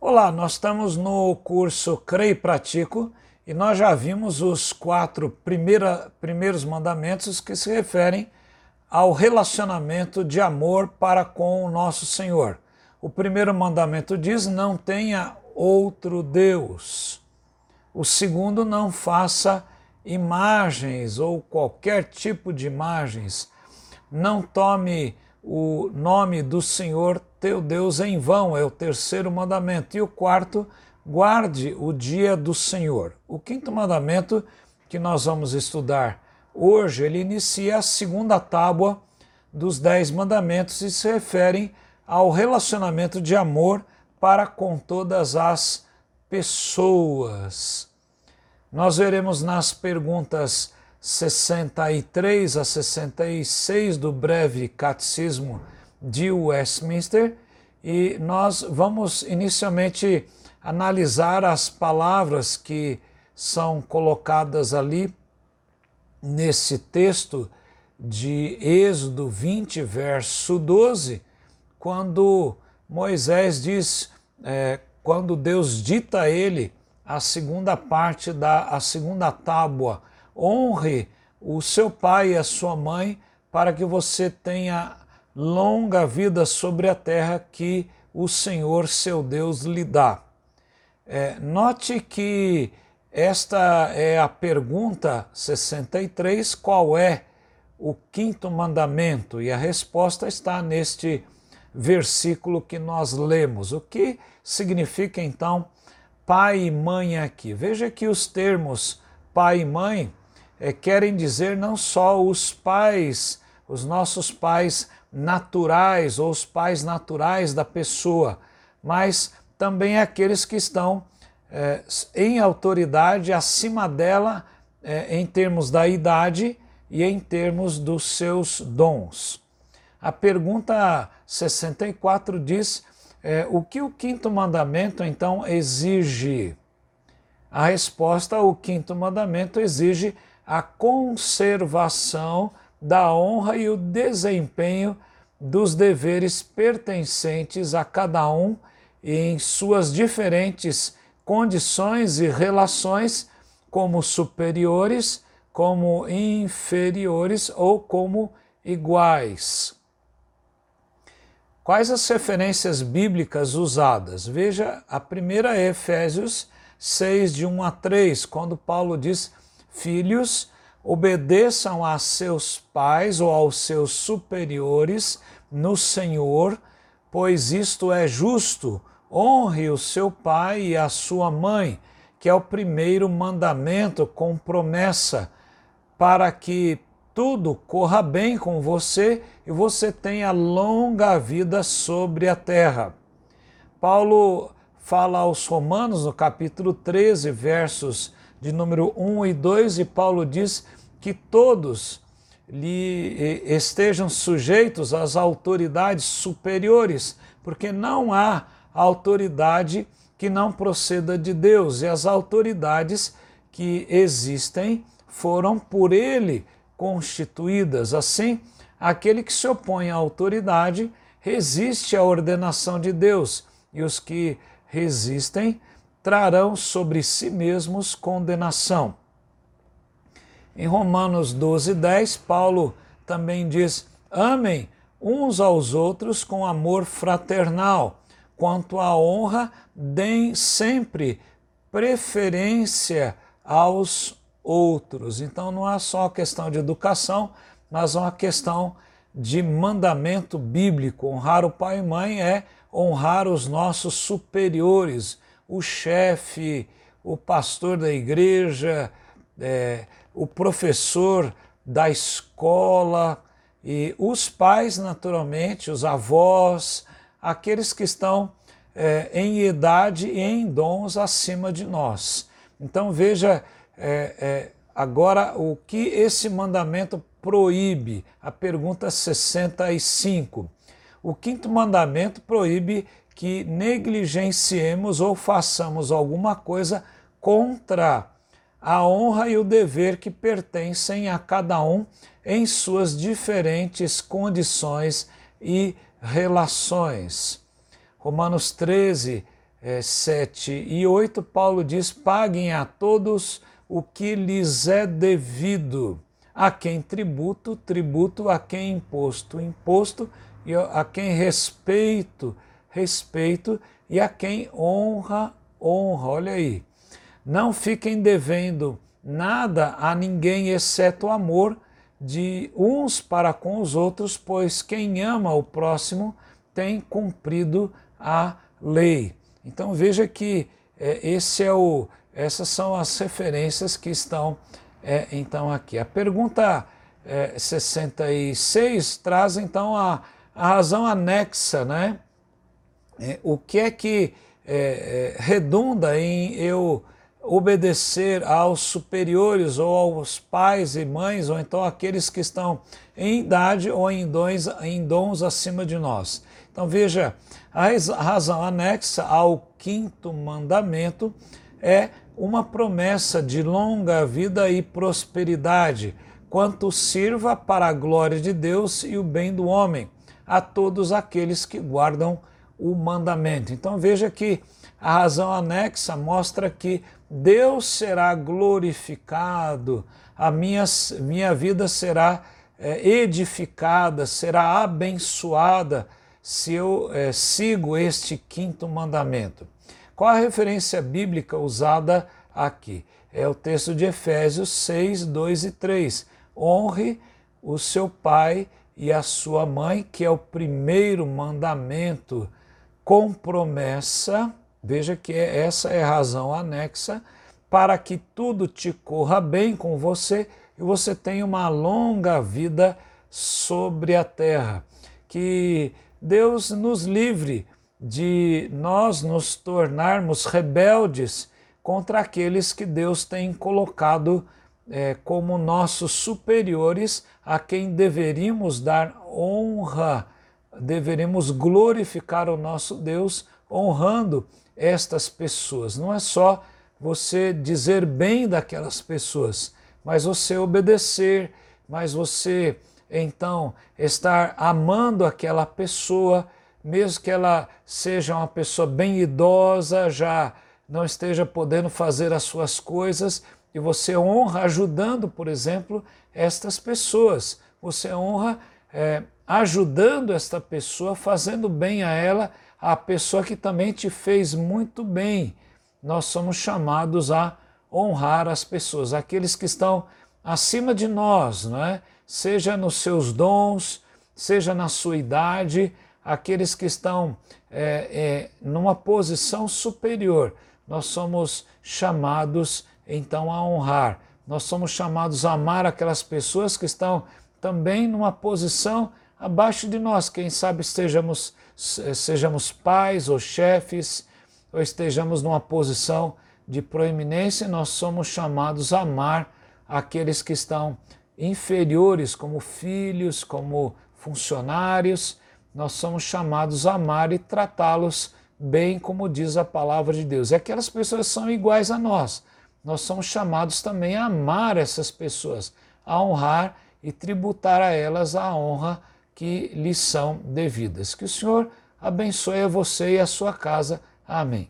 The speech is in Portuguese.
Olá, nós estamos no curso Creio e Pratico e nós já vimos os quatro primeira, primeiros mandamentos que se referem ao relacionamento de amor para com o nosso Senhor. O primeiro mandamento diz: não tenha outro Deus. O segundo, não faça imagens ou qualquer tipo de imagens. Não tome o nome do Senhor teu Deus em vão, é o terceiro mandamento. E o quarto, guarde o dia do Senhor. O quinto mandamento que nós vamos estudar hoje, ele inicia a segunda tábua dos dez mandamentos e se referem ao relacionamento de amor para com todas as pessoas. Nós veremos nas perguntas 63 a 66 do breve catecismo de Westminster e nós vamos inicialmente analisar as palavras que são colocadas ali nesse texto de Êxodo 20, verso 12, quando Moisés diz, é, quando Deus dita a ele a segunda parte da a segunda tábua, honre o seu pai e a sua mãe para que você tenha longa vida sobre a terra que o Senhor seu Deus lhe dá. É, note que esta é a pergunta 63: qual é o quinto mandamento? E a resposta está neste versículo que nós lemos. O que significa então pai e mãe aqui? Veja que os termos pai e mãe é, querem dizer não só os pais, os nossos pais naturais ou os pais naturais da pessoa, mas também aqueles que estão é, em autoridade acima dela é, em termos da idade e em termos dos seus dons. A pergunta 64 diz: é, o que o quinto mandamento então exige? A resposta: o quinto mandamento exige a conservação da honra e o desempenho dos deveres pertencentes a cada um em suas diferentes condições e relações, como superiores, como inferiores ou como iguais. Quais as referências bíblicas usadas? Veja, a primeira é Efésios 6, de 1 a 3, quando Paulo diz: Filhos, obedeçam a seus pais ou aos seus superiores no Senhor, pois isto é justo. Honre o seu pai e a sua mãe, que é o primeiro mandamento com promessa, para que tudo corra bem com você e você tenha longa vida sobre a terra. Paulo fala aos Romanos, no capítulo 13, versos de número 1 e 2, e Paulo diz que todos lhe estejam sujeitos às autoridades superiores, porque não há autoridade que não proceda de Deus, e as autoridades que existem foram por ele constituídas. Assim, aquele que se opõe à autoridade resiste à ordenação de Deus, e os que resistem trarão sobre si mesmos condenação. Em Romanos 12, 10, Paulo também diz: amem uns aos outros com amor fraternal. Quanto à honra, deem sempre preferência aos outros. Então não é só questão de educação, mas uma questão de mandamento bíblico. Honrar o pai e mãe é honrar os nossos superiores, o chefe, o pastor da igreja, é, o professor da escola e os pais, naturalmente, os avós, aqueles que estão é, em idade e em dons acima de nós. Então veja é, é, agora o que esse mandamento proíbe. A pergunta 65. O quinto mandamento proíbe que negligenciemos ou façamos alguma coisa contra a honra e o dever que pertencem a cada um em suas diferentes condições e relações. Romanos 13, 7 e 8, Paulo diz: Paguem a todos o que lhes é devido. A quem tributo, tributo, a quem imposto, imposto, e a quem respeito, respeito, e a quem honra, honra. Olha aí. Não fiquem devendo nada a ninguém exceto o amor de uns para com os outros, pois quem ama o próximo tem cumprido a lei. Então veja que é, esse é o, essas são as referências que estão é, então aqui. A pergunta é, 66 traz então a, a razão anexa, né? É, o que é que é, é, redunda em eu obedecer aos superiores ou aos pais e mães, ou então aqueles que estão em idade ou em dons, em dons acima de nós. Então veja, a razão anexa ao quinto mandamento é uma promessa de longa vida e prosperidade, quanto sirva para a glória de Deus e o bem do homem, a todos aqueles que guardam o mandamento. Então veja que a razão anexa mostra que Deus será glorificado, a minha, minha vida será é, edificada, será abençoada se eu é, sigo este quinto mandamento. Qual a referência bíblica usada aqui? É o texto de Efésios 6, 2 e 3. Honre o seu pai e a sua mãe, que é o primeiro mandamento com promessa Veja que essa é a razão anexa para que tudo te corra bem com você e você tenha uma longa vida sobre a terra. Que Deus nos livre de nós nos tornarmos rebeldes contra aqueles que Deus tem colocado é, como nossos superiores, a quem deveríamos dar honra, deveríamos glorificar o nosso Deus honrando estas pessoas. Não é só você dizer bem daquelas pessoas, mas você obedecer, mas você então estar amando aquela pessoa, mesmo que ela seja uma pessoa bem idosa, já não esteja podendo fazer as suas coisas, e você honra ajudando, por exemplo, estas pessoas. Você honra é, ajudando esta pessoa, fazendo bem a ela, a pessoa que também te fez muito bem. Nós somos chamados a honrar as pessoas, aqueles que estão acima de nós, não é? seja nos seus dons, seja na sua idade, aqueles que estão é, é, numa posição superior. Nós somos chamados então a honrar. Nós somos chamados a amar aquelas pessoas que estão também numa posição abaixo de nós. Quem sabe estejamos sejamos pais ou chefes, ou estejamos numa posição de proeminência, nós somos chamados a amar aqueles que estão inferiores, como filhos, como funcionários, nós somos chamados a amar e tratá-los bem, como diz a palavra de Deus. E aquelas pessoas são iguais a nós. Nós somos chamados também a amar essas pessoas, a honrar e tributar a elas a honra que lhes são devidas. Que o Senhor abençoe a você e a sua casa. Amém.